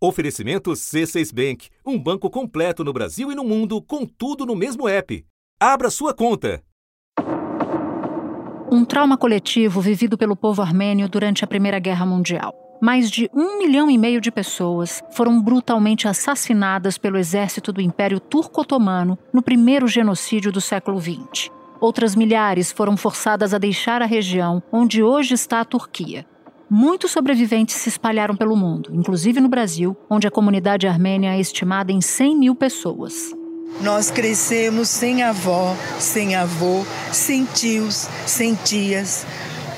Oferecimento C6 Bank, um banco completo no Brasil e no mundo, com tudo no mesmo app. Abra sua conta. Um trauma coletivo vivido pelo povo armênio durante a Primeira Guerra Mundial. Mais de um milhão e meio de pessoas foram brutalmente assassinadas pelo exército do Império Turco-Otomano no primeiro genocídio do século XX. Outras milhares foram forçadas a deixar a região onde hoje está a Turquia. Muitos sobreviventes se espalharam pelo mundo, inclusive no Brasil, onde a comunidade armênia é estimada em 100 mil pessoas. Nós crescemos sem avó, sem avô, sem tios, sem tias.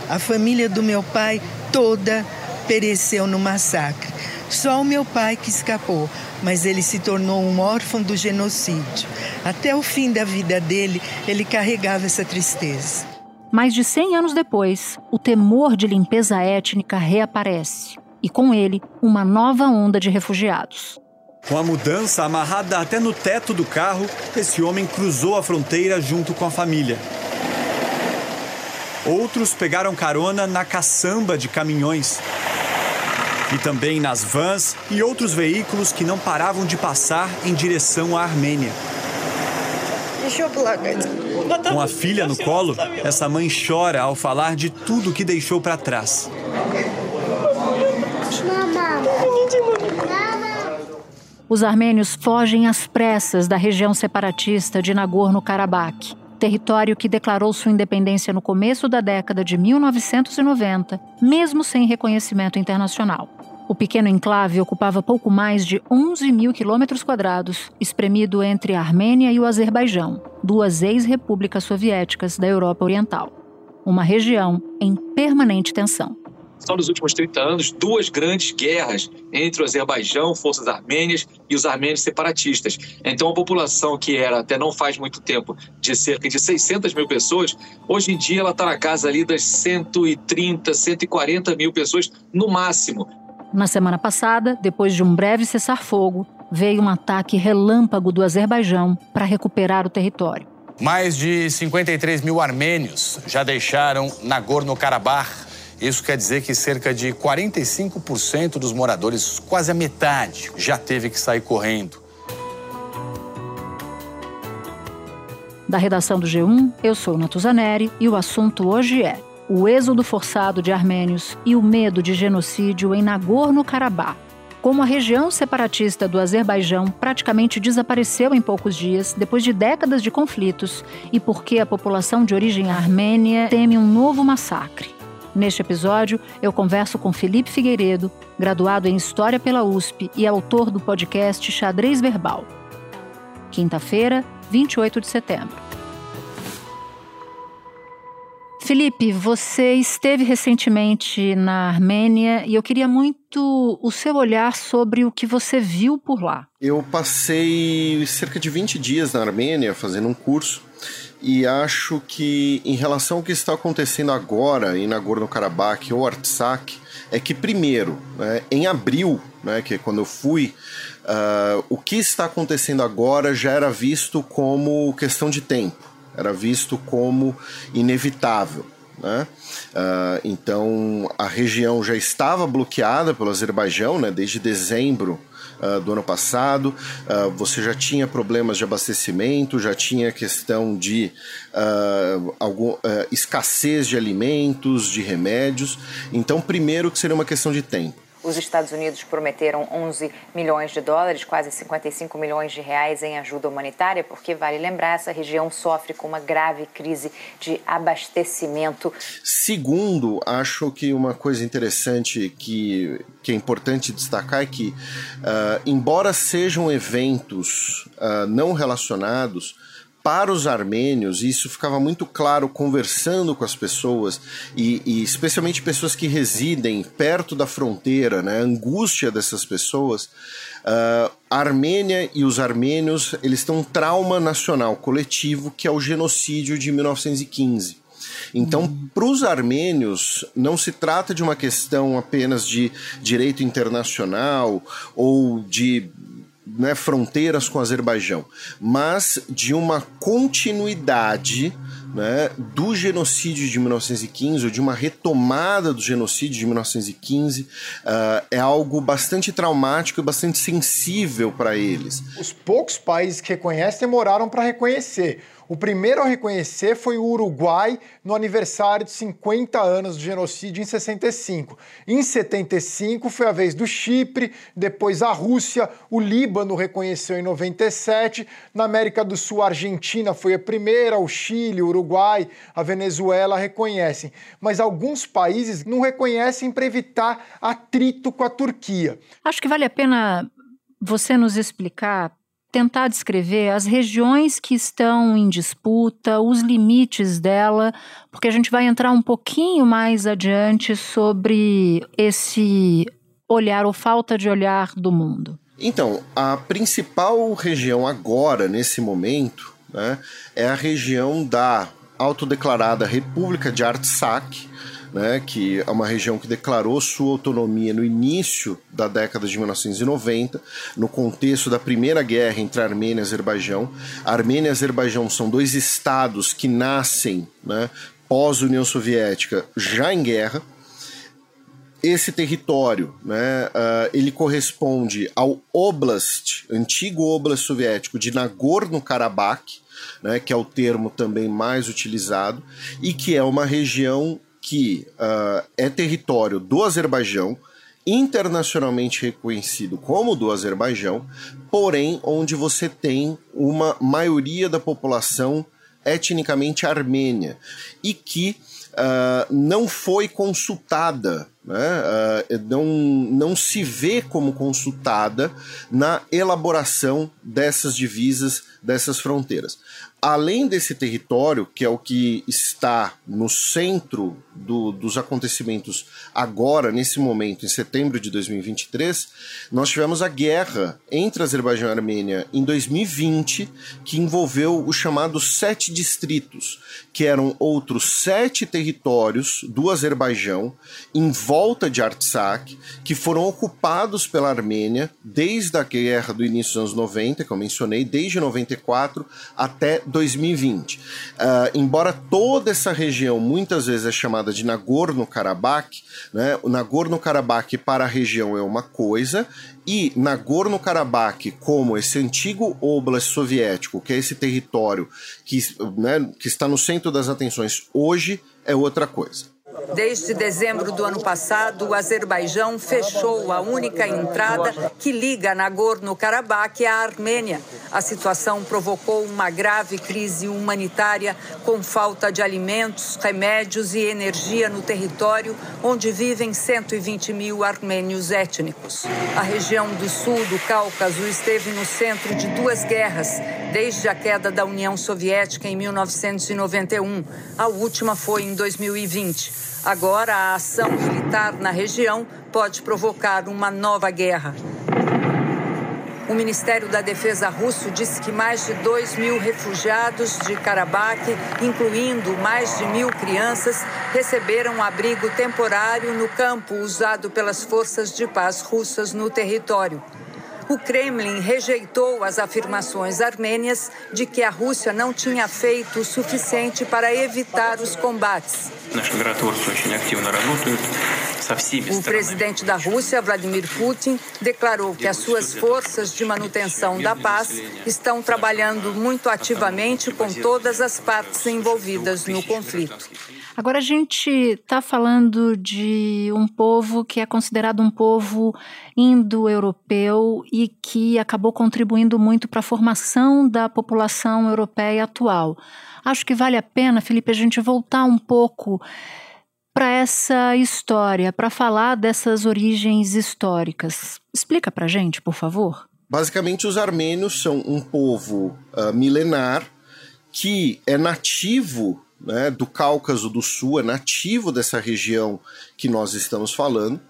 A família do meu pai toda pereceu no massacre. Só o meu pai que escapou, mas ele se tornou um órfão do genocídio. Até o fim da vida dele, ele carregava essa tristeza. Mais de 100 anos depois, o temor de limpeza étnica reaparece e, com ele, uma nova onda de refugiados. Com a mudança amarrada até no teto do carro, esse homem cruzou a fronteira junto com a família. Outros pegaram carona na caçamba de caminhões. E também nas vans e outros veículos que não paravam de passar em direção à Armênia. Com a filha no colo, essa mãe chora ao falar de tudo que deixou para trás. Os armênios fogem às pressas da região separatista de Nagorno-Karabakh, território que declarou sua independência no começo da década de 1990, mesmo sem reconhecimento internacional. O pequeno enclave ocupava pouco mais de 11 mil quilômetros quadrados, espremido entre a Armênia e o Azerbaijão, duas ex-repúblicas soviéticas da Europa Oriental. Uma região em permanente tensão. São nos últimos 30 anos duas grandes guerras entre o Azerbaijão, forças armênias, e os armênios separatistas. Então, a população que era, até não faz muito tempo, de cerca de 600 mil pessoas, hoje em dia ela está na casa ali das 130, 140 mil pessoas no máximo. Na semana passada, depois de um breve cessar-fogo, veio um ataque relâmpago do Azerbaijão para recuperar o território. Mais de 53 mil armênios já deixaram Nagorno-Karabakh. Isso quer dizer que cerca de 45% dos moradores, quase a metade, já teve que sair correndo. Da redação do G1, eu sou Natuzaneri e o assunto hoje é o êxodo forçado de armênios e o medo de genocídio em Nagorno-Karabakh. Como a região separatista do Azerbaijão praticamente desapareceu em poucos dias, depois de décadas de conflitos, e porque a população de origem armênia teme um novo massacre. Neste episódio, eu converso com Felipe Figueiredo, graduado em História pela USP e autor do podcast Xadrez Verbal. Quinta-feira, 28 de setembro. Felipe, você esteve recentemente na Armênia e eu queria muito o seu olhar sobre o que você viu por lá. Eu passei cerca de 20 dias na Armênia fazendo um curso e acho que em relação ao que está acontecendo agora em Nagorno-Karabakh ou Artsakh, é que primeiro, né, em abril, né, que é quando eu fui, uh, o que está acontecendo agora já era visto como questão de tempo era visto como inevitável. Né? Uh, então a região já estava bloqueada pelo Azerbaijão né, desde dezembro uh, do ano passado. Uh, você já tinha problemas de abastecimento, já tinha questão de algum, escassez de alimentos, de remédios. Então, primeiro que seria uma questão de tempo. Os Estados Unidos prometeram 11 milhões de dólares, quase 55 milhões de reais em ajuda humanitária, porque vale lembrar, essa região sofre com uma grave crise de abastecimento. Segundo, acho que uma coisa interessante que, que é importante destacar é que, uh, embora sejam eventos uh, não relacionados, para os armênios, e isso ficava muito claro conversando com as pessoas, e, e, especialmente pessoas que residem perto da fronteira, né, a angústia dessas pessoas, uh, a Armênia e os armênios eles têm um trauma nacional coletivo que é o genocídio de 1915. Então, uhum. para os armênios, não se trata de uma questão apenas de direito internacional ou de né, fronteiras com o Azerbaijão, mas de uma continuidade né, do genocídio de 1915, ou de uma retomada do genocídio de 1915, uh, é algo bastante traumático e bastante sensível para eles. Os poucos países que reconhecem demoraram para reconhecer. O primeiro a reconhecer foi o Uruguai no aniversário de 50 anos do genocídio em 65. Em 75 foi a vez do Chipre, depois a Rússia, o Líbano reconheceu em 97, na América do Sul a Argentina foi a primeira, o Chile, o Uruguai, a Venezuela reconhecem. Mas alguns países não reconhecem para evitar atrito com a Turquia. Acho que vale a pena você nos explicar tentar descrever as regiões que estão em disputa, os limites dela, porque a gente vai entrar um pouquinho mais adiante sobre esse olhar ou falta de olhar do mundo. Então, a principal região agora, nesse momento, né, é a região da autodeclarada República de Artsakh, né, que é uma região que declarou sua autonomia no início da década de 1990, no contexto da Primeira Guerra entre Armênia e Azerbaijão. A Armênia e Azerbaijão são dois estados que nascem né, pós-União Soviética já em guerra. Esse território, né, uh, ele corresponde ao Oblast, antigo Oblast soviético de Nagorno-Karabakh, né, que é o termo também mais utilizado, e que é uma região que uh, é território do Azerbaijão, internacionalmente reconhecido como do Azerbaijão, porém onde você tem uma maioria da população etnicamente armênia e que uh, não foi consultada, né? uh, não, não se vê como consultada na elaboração dessas divisas, dessas fronteiras além desse território, que é o que está no centro do, dos acontecimentos agora, nesse momento, em setembro de 2023, nós tivemos a guerra entre Azerbaijão e Armênia em 2020, que envolveu os chamados sete distritos, que eram outros sete territórios do Azerbaijão em volta de Artsakh, que foram ocupados pela Armênia desde a guerra do início dos anos 90, que eu mencionei, desde 94 até 2020. Uh, ah, embora toda essa região muitas vezes é chamada de Nagorno-Karabakh, né? o Nagorno-Karabakh para a região é uma coisa, e Nagorno-Karabakh, como esse antigo oblast soviético, que é esse território que, né, que está no centro das atenções hoje, é outra coisa. Desde dezembro do ano passado, o Azerbaijão fechou a única entrada que liga Nagorno-Karabakh à Armênia. A situação provocou uma grave crise humanitária com falta de alimentos, remédios e energia no território onde vivem 120 mil armênios étnicos. A região do sul do Cáucaso esteve no centro de duas guerras desde a queda da União Soviética em 1991. A última foi em 2020. Agora, a ação militar na região pode provocar uma nova guerra. O Ministério da Defesa russo disse que mais de 2 mil refugiados de Karabakh, incluindo mais de mil crianças, receberam abrigo temporário no campo usado pelas forças de paz russas no território. O Kremlin rejeitou as afirmações armênias de que a Rússia não tinha feito o suficiente para evitar os combates. O presidente da Rússia, Vladimir Putin, declarou que as suas forças de manutenção da paz estão trabalhando muito ativamente com todas as partes envolvidas no conflito. Agora a gente está falando de um povo que é considerado um povo indo-europeu e que acabou contribuindo muito para a formação da população europeia atual. Acho que vale a pena, Felipe, a gente voltar um pouco para essa história, para falar dessas origens históricas. Explica para gente, por favor. Basicamente, os armênios são um povo uh, milenar que é nativo né, do Cáucaso do Sul, é nativo dessa região que nós estamos falando.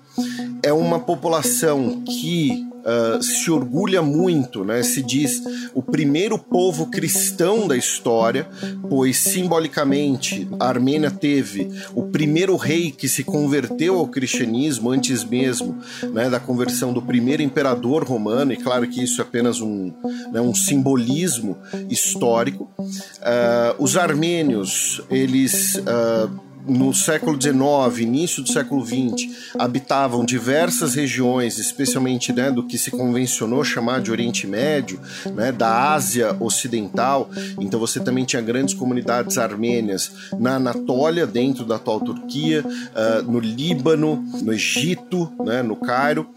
É uma população que uh, se orgulha muito, né? Se diz o primeiro povo cristão da história, pois simbolicamente a Armênia teve o primeiro rei que se converteu ao cristianismo antes mesmo né, da conversão do primeiro imperador romano, e claro que isso é apenas um, né, um simbolismo histórico. Uh, os armênios, eles. Uh, no século XIX, início do século XX, habitavam diversas regiões, especialmente né, do que se convencionou chamar de Oriente Médio, né, da Ásia Ocidental. Então você também tinha grandes comunidades armênias na Anatólia, dentro da atual Turquia, uh, no Líbano, no Egito, né, no Cairo.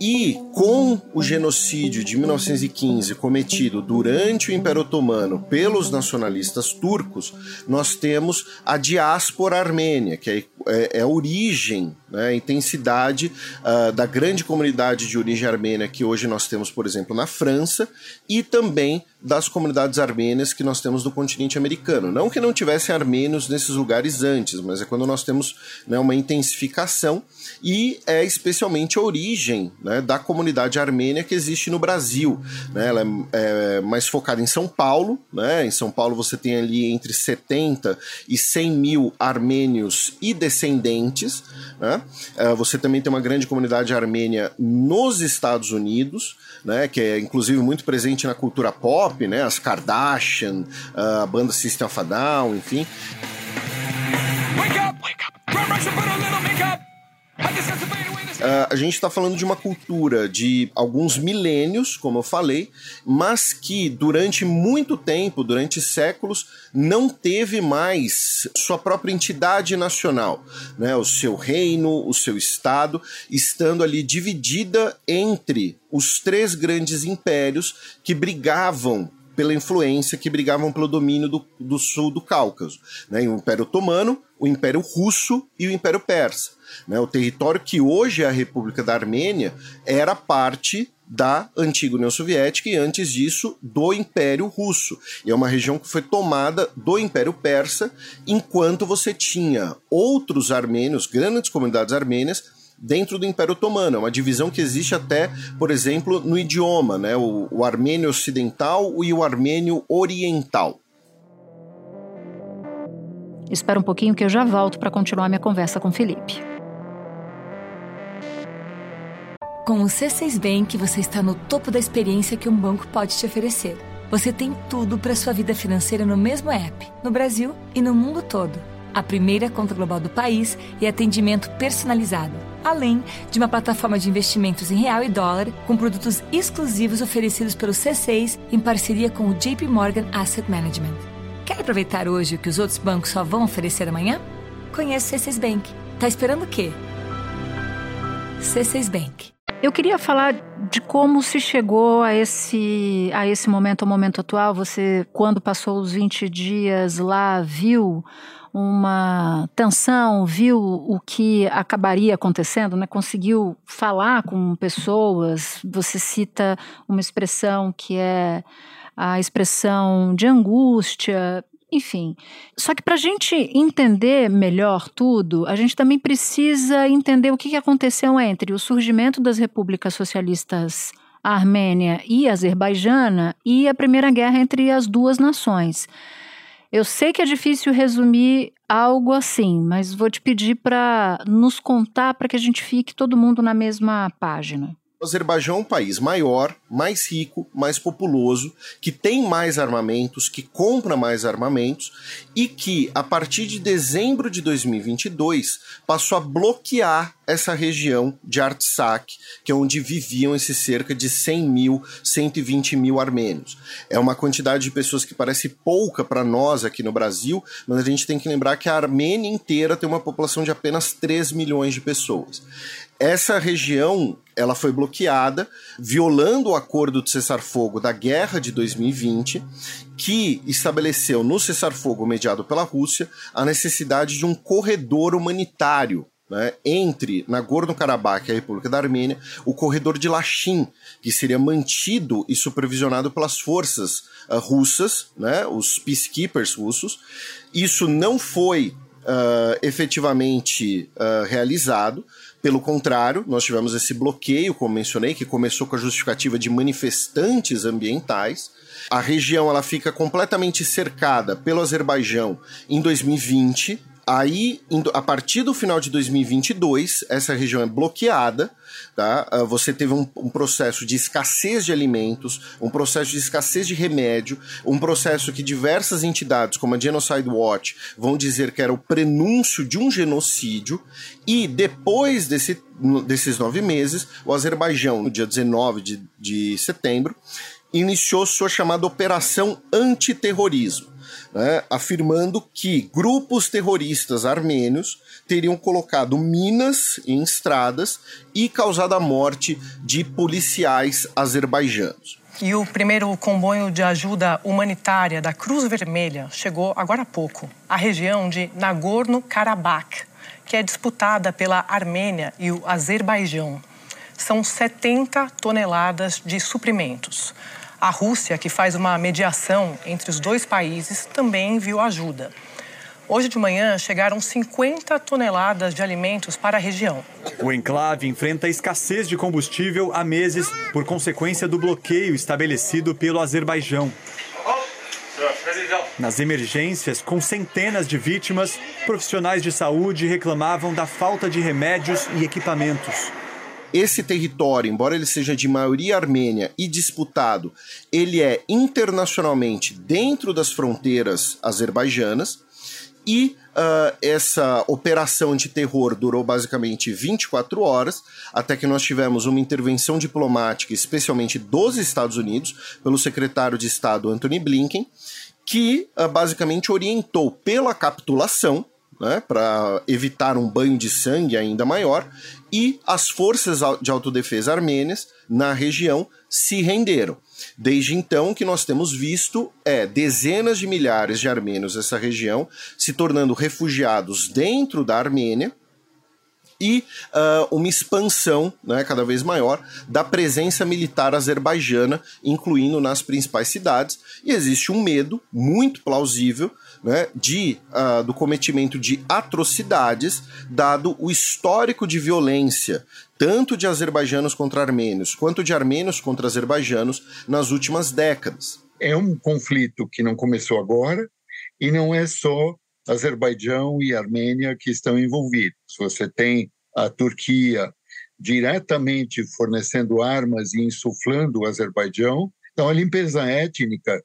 E com o genocídio de 1915 cometido durante o Império Otomano pelos nacionalistas turcos, nós temos a diáspora armênia, que é, é, é a origem, né, a intensidade uh, da grande comunidade de origem armênia que hoje nós temos, por exemplo, na França, e também das comunidades armênias que nós temos no continente americano. Não que não tivessem armênios nesses lugares antes, mas é quando nós temos né, uma intensificação e é especialmente a origem né, da comunidade armênia que existe no Brasil. Né? Ela é, é, mais focada em São Paulo. Né? Em São Paulo você tem ali entre 70 e 100 mil armênios e descendentes. Né? É, você também tem uma grande comunidade armênia nos Estados Unidos né, que é inclusive muito presente na cultura pop, né, as Kardashian, a banda System of a Down, enfim. Wake up, wake up. Uh, a gente está falando de uma cultura de alguns milênios, como eu falei, mas que durante muito tempo, durante séculos, não teve mais sua própria entidade nacional, né? o seu reino, o seu estado, estando ali dividida entre os três grandes impérios que brigavam pela influência, que brigavam pelo domínio do, do sul do Cáucaso. Né? O Império Otomano, o Império Russo e o Império Persa. Né? O território que hoje é a República da Armênia era parte da antiga União Soviética e antes disso do Império Russo. E é uma região que foi tomada do Império Persa, enquanto você tinha outros armênios, grandes comunidades armênias, dentro do Império Otomano. É uma divisão que existe até, por exemplo, no idioma, né? o, o armênio ocidental e o armênio oriental. Espera um pouquinho que eu já volto para continuar minha conversa com Felipe. Com o C6 Bank, você está no topo da experiência que um banco pode te oferecer. Você tem tudo para sua vida financeira no mesmo app, no Brasil e no mundo todo. A primeira conta global do país e atendimento personalizado, além de uma plataforma de investimentos em real e dólar com produtos exclusivos oferecidos pelo C6 em parceria com o JP Morgan Asset Management. Quer aproveitar hoje o que os outros bancos só vão oferecer amanhã? Conheça o C6 Bank. Tá esperando o quê? C6 Bank. Eu queria falar de como se chegou a esse, a esse momento, ao momento atual. Você, quando passou os 20 dias lá, viu uma tensão, viu o que acabaria acontecendo, né? conseguiu falar com pessoas. Você cita uma expressão que é a expressão de angústia. Enfim, só que para a gente entender melhor tudo, a gente também precisa entender o que, aconteceu entre o surgimento das repúblicas socialistas Armênia e Azerbaijana e a Primeira Guerra entre as duas nações. Eu sei que é difícil resumir algo assim, mas vou te pedir para nos contar para que a gente fique todo mundo na mesma página. O Azerbaijão é um país maior, mais rico, mais populoso, que tem mais armamentos, que compra mais armamentos e que, a partir de dezembro de 2022, passou a bloquear essa região de Artsakh, que é onde viviam esses cerca de 100 mil, 120 mil armênios. É uma quantidade de pessoas que parece pouca para nós aqui no Brasil, mas a gente tem que lembrar que a Armênia inteira tem uma população de apenas 3 milhões de pessoas. Essa região ela foi bloqueada, violando o acordo de cessar-fogo da guerra de 2020, que estabeleceu no cessar-fogo mediado pela Rússia a necessidade de um corredor humanitário né, entre Nagorno-Karabakh e a República da Armênia, o corredor de Lachin, que seria mantido e supervisionado pelas forças uh, russas, né, os peacekeepers russos. Isso não foi uh, efetivamente uh, realizado, Pelo contrário, nós tivemos esse bloqueio, como mencionei, que começou com a justificativa de manifestantes ambientais. A região ela fica completamente cercada pelo Azerbaijão em 2020. Aí, a partir do final de 2022, essa região é bloqueada. Tá? Ah, você teve um, um, processo de escassez de alimentos, um processo de escassez de remédio, um processo que diversas entidades, como a Genocide Watch, vão dizer que era o prenúncio de um genocídio. E depois desse, desses nove meses, o Azerbaijão, no dia 19 de, de setembro, iniciou sua chamada Operação Antiterrorismo, né, afirmando que grupos terroristas armênios teriam colocado minas em estradas e causado a morte de policiais azerbaijanos. E o primeiro comboio de ajuda humanitária da Cruz Vermelha chegou agora há pouco à região de Nagorno-Karabakh, que é disputada pela Armênia e o Azerbaijão. São 70 toneladas de suprimentos. A Rússia, que faz uma mediação entre os dois países, também enviou ajuda. Hoje de manhã chegaram 50 toneladas de alimentos para a região. O enclave enfrenta escassez de combustível há meses por consequência do bloqueio estabelecido pelo Azerbaijão. Nas emergências, com centenas de vítimas, profissionais de saúde reclamavam da falta de remédios e equipamentos esse território, embora ele seja de maioria armênia e disputado, ele é internacionalmente dentro das fronteiras azerbaijanas e uh, essa operação de terror durou basicamente 24 horas, até que nós tivemos uma intervenção diplomática, especialmente dos Estados Unidos, pelo secretário de Estado Anthony Blinken, que uh, basicamente orientou pela capitulação né, para evitar um banho de sangue ainda maior, e as forças de autodefesa armênias na região se renderam. Desde então que nós temos visto é dezenas de milhares de armênios nessa região se tornando refugiados dentro da Armênia e uh, uma expansão né, cada vez maior da presença militar azerbaijana, incluindo nas principais cidades. E existe um medo muito plausível né, de, uh, do cometimento de atrocidades, dado o histórico de violência, tanto de azerbaijanos contra armênios, quanto de armênios contra azerbaijanos nas últimas décadas. É um conflito que não começou agora e não é só Azerbaijão e Armênia que estão envolvidos. Você tem a Turquia diretamente fornecendo armas e insuflando o Azerbaijão. Então, a limpeza étnica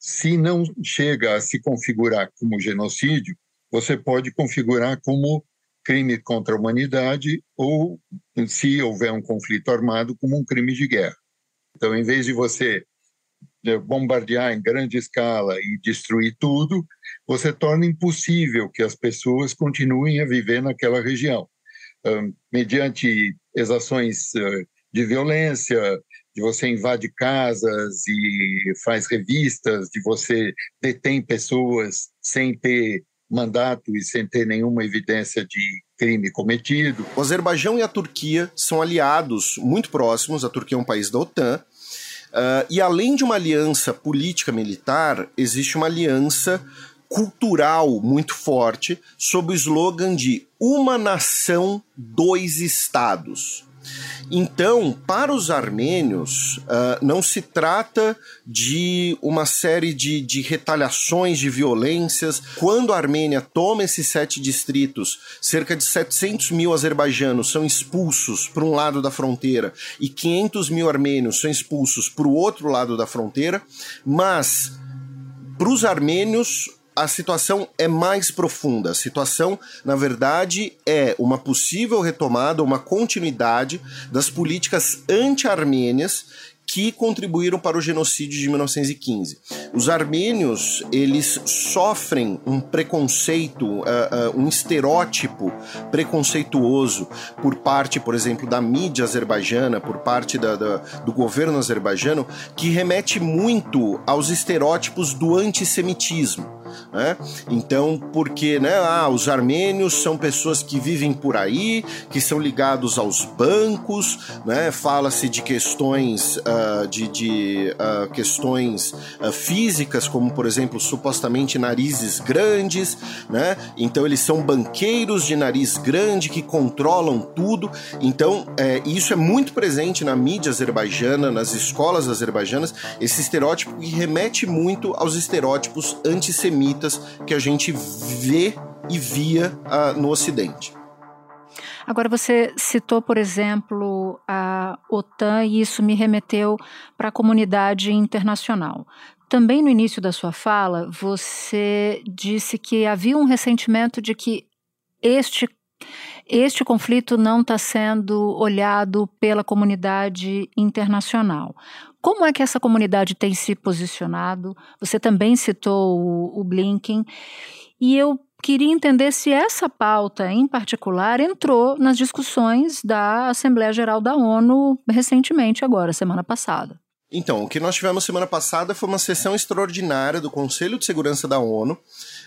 se não chega a se configurar como genocídio, você pode configurar como crime contra a humanidade ou, se houver um conflito armado, como um crime de guerra. Então, em vez de você eh, bombardear em grande escala e destruir tudo, você torna impossível que as pessoas continuem a viver naquela região, mediante exações eh, de violência, de você invade casas e faz revistas, de você detém pessoas sem ter mandato e sem ter nenhuma evidência de crime cometido. O Azerbaijão e a Turquia são aliados muito próximos, a Turquia é um país da OTAN, uh, e além de uma aliança política militar, existe uma aliança cultural muito forte sob o slogan de uma nação, dois estados. Então, para os armênios, uh, não se trata de uma série de, de retaliações, de violências. Quando a Armênia toma esses sete distritos, cerca de 700 mil azerbaijanos são expulsos para um lado da fronteira e 500 mil armênios são expulsos para o outro lado da fronteira, mas para os armênios a situação é mais profunda. A situação, na verdade, é uma possível retomada, uma continuidade das políticas anti-armênias que contribuíram para o genocídio de 1915. Os armênios, eles sofrem um preconceito, uh, uh, um estereótipo preconceituoso por parte, por exemplo, da mídia azerbaijana, por parte da, da, do governo azerbaijano, que remete muito aos estereótipos do antissemitismo. Né? Então, porque né, ah, os armênios são pessoas que vivem por aí, que são ligados aos bancos, né? fala-se de questões uh, de, de uh, questões uh, físicas, como por exemplo, supostamente narizes grandes, né? Então eles são banqueiros de nariz grande que controlam tudo. Então é, isso é muito presente na mídia azerbaijana, nas escolas azerbaijanas, esse estereótipo que remete muito aos estereótipos antissemitas que a gente vê e via no Ocidente. Agora, você citou, por exemplo, a OTAN e isso me remeteu para a comunidade internacional. Também no início da sua fala, você disse que havia um ressentimento de que este este conflito não está sendo olhado pela comunidade internacional. Como é que essa comunidade tem se posicionado? Você também citou o, o Blinken. E eu queria entender se essa pauta, em particular, entrou nas discussões da Assembleia Geral da ONU recentemente, agora, semana passada. Então, o que nós tivemos semana passada foi uma sessão extraordinária do Conselho de Segurança da ONU,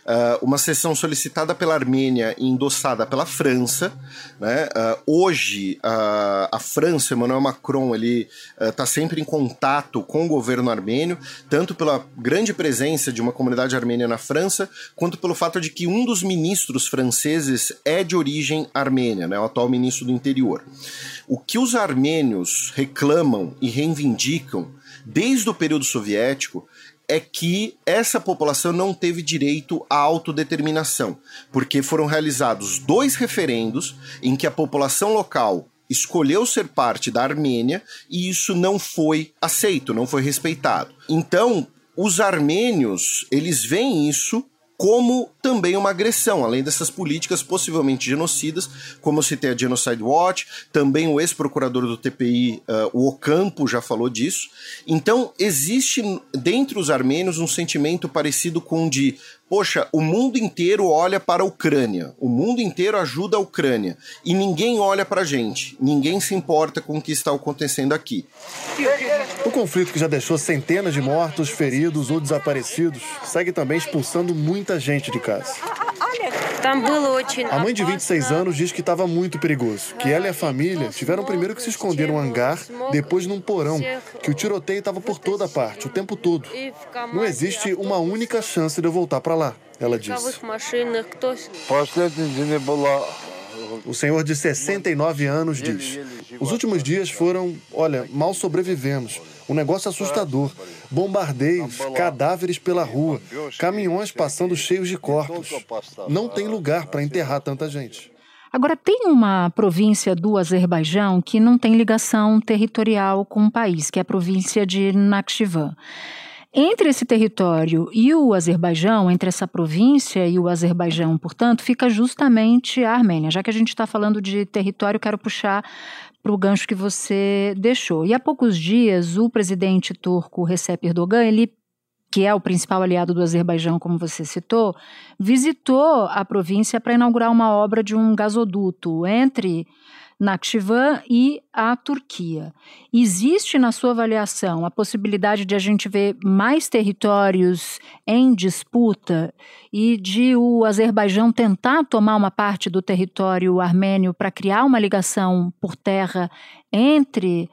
uh, uma sessão solicitada pela Armênia e endossada pela França. Né? Uh, hoje, uh, a França, Emmanuel Macron, ele está sempre em contato com o governo armênio, tanto pela grande presença de uma comunidade armênia na França, quanto pelo fato de que um dos ministros franceses é de origem armênia, né? o atual ministro do interior. O que os armênios reclamam e reivindicam desde o período soviético é que essa população não teve direito à autodeterminação, porque foram realizados dois referendos em que a população local escolheu ser parte da Armênia e isso não foi aceito, não foi respeitado. Então, os armênios, eles veem isso como também uma agressão, além dessas políticas possivelmente genocidas, como eu citei a Genocide Watch, também o ex-procurador do TPI, uh, o Ocampo, já falou disso. Então, existe dentre os armênios um sentimento parecido com o de poxa, o mundo inteiro olha para a Ucrânia, o mundo inteiro ajuda a Ucrânia e ninguém olha para a gente, ninguém se importa com o que está acontecendo aqui. O conflito que já deixou centenas de mortos, feridos ou desaparecidos segue também expulsando muita gente de casa. A mãe de 26 anos diz que estava muito perigoso, que ela e a família tiveram primeiro que se esconder num hangar, depois num porão, que o tiroteio estava por toda parte, o tempo todo. Não existe uma única chance de eu voltar para lá, ela disse. O senhor de 69 anos diz: Os últimos dias foram, olha, mal sobrevivemos. Um negócio assustador. Bombardeios, cadáveres pela rua, caminhões passando cheios de corpos. Não tem lugar para enterrar tanta gente. Agora, tem uma província do Azerbaijão que não tem ligação territorial com o país, que é a província de Nakhchivan. Entre esse território e o Azerbaijão, entre essa província e o Azerbaijão, portanto, fica justamente a Armênia. Já que a gente está falando de território, quero puxar para o gancho que você deixou. E há poucos dias, o presidente turco Recep Erdogan, ele que é o principal aliado do Azerbaijão, como você citou, visitou a província para inaugurar uma obra de um gasoduto entre Nakhchivan e a Turquia. Existe na sua avaliação a possibilidade de a gente ver mais territórios em disputa e de o Azerbaijão tentar tomar uma parte do território armênio para criar uma ligação por terra entre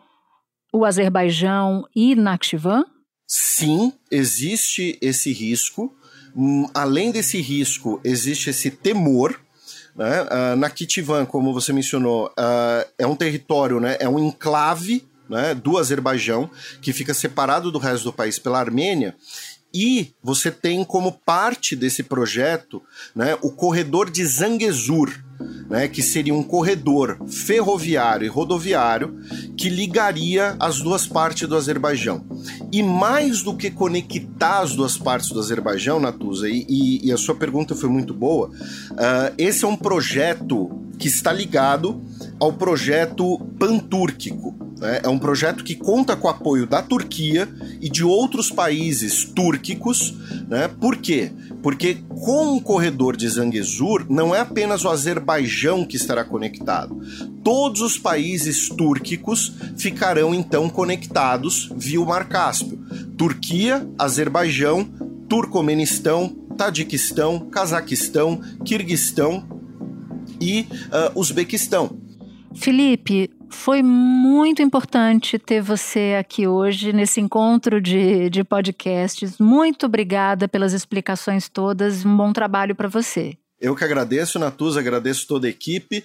o Azerbaijão e Nakhchivan? Sim, existe esse risco. Hum, além desse risco, existe esse temor né? Uh, Nakitivan, como você mencionou, uh, é um território, né? é um enclave né, do Azerbaijão, que fica separado do resto do país pela Armênia, e você tem como parte desse projeto né, o corredor de Zangezur, né, que seria um corredor ferroviário e rodoviário que ligaria as duas partes do Azerbaijão. E mais do que conectar as duas partes do Azerbaijão, Natuza, e, e, e a sua pergunta foi muito boa, uh, esse é um projeto que está ligado ao projeto pantúrquico. Né? É um projeto que conta com o apoio da Turquia e de outros países túrquicos. Né? Por quê? Porque com o corredor de Zangezur, não é apenas o Azerbaijão que estará conectado. Todos os países túrquicos ficarão então conectados via o Mar Cáspio. Turquia, Azerbaijão, Turcomenistão, Tadiquistão, Cazaquistão, Quirguistão e uh, Uzbequistão. Felipe, foi muito importante ter você aqui hoje nesse encontro de, de podcasts. Muito obrigada pelas explicações todas. Um bom trabalho para você. Eu que agradeço, Natuza, agradeço toda a equipe.